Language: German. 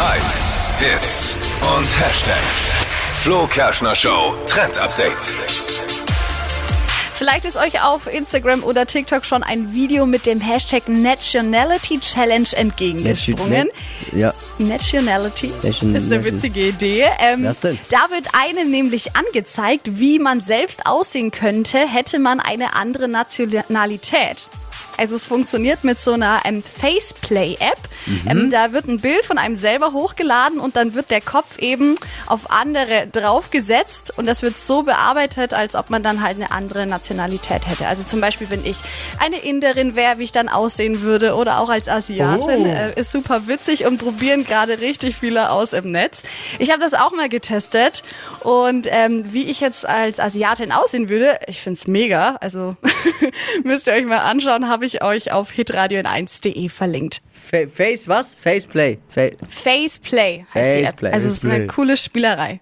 Hypes, Hits und Hashtags. Flo Kerschner Show Trend Update. Vielleicht ist euch auf Instagram oder TikTok schon ein Video mit dem Hashtag Nationality Challenge entgegengesprungen. Ja. Nationality Nation- ist eine witzige Idee. Ähm, Was denn? Da wird einem nämlich angezeigt, wie man selbst aussehen könnte, hätte man eine andere Nationalität. Also es funktioniert mit so einer ähm, Faceplay-App. Mhm. Ähm, da wird ein Bild von einem selber hochgeladen und dann wird der Kopf eben auf andere draufgesetzt und das wird so bearbeitet, als ob man dann halt eine andere Nationalität hätte. Also zum Beispiel, wenn ich eine Inderin wäre, wie ich dann aussehen würde oder auch als Asiatin. Oh. Äh, ist super witzig und probieren gerade richtig viele aus im Netz. Ich habe das auch mal getestet und ähm, wie ich jetzt als Asiatin aussehen würde, ich find's mega. Also müsst ihr euch mal anschauen, habe ich euch auf hitradio1.de verlinkt. Fa Face was? Faceplay. Fa Faceplay heißt die App. Faceplay. Also es ist eine Faceplay. coole Spielerei.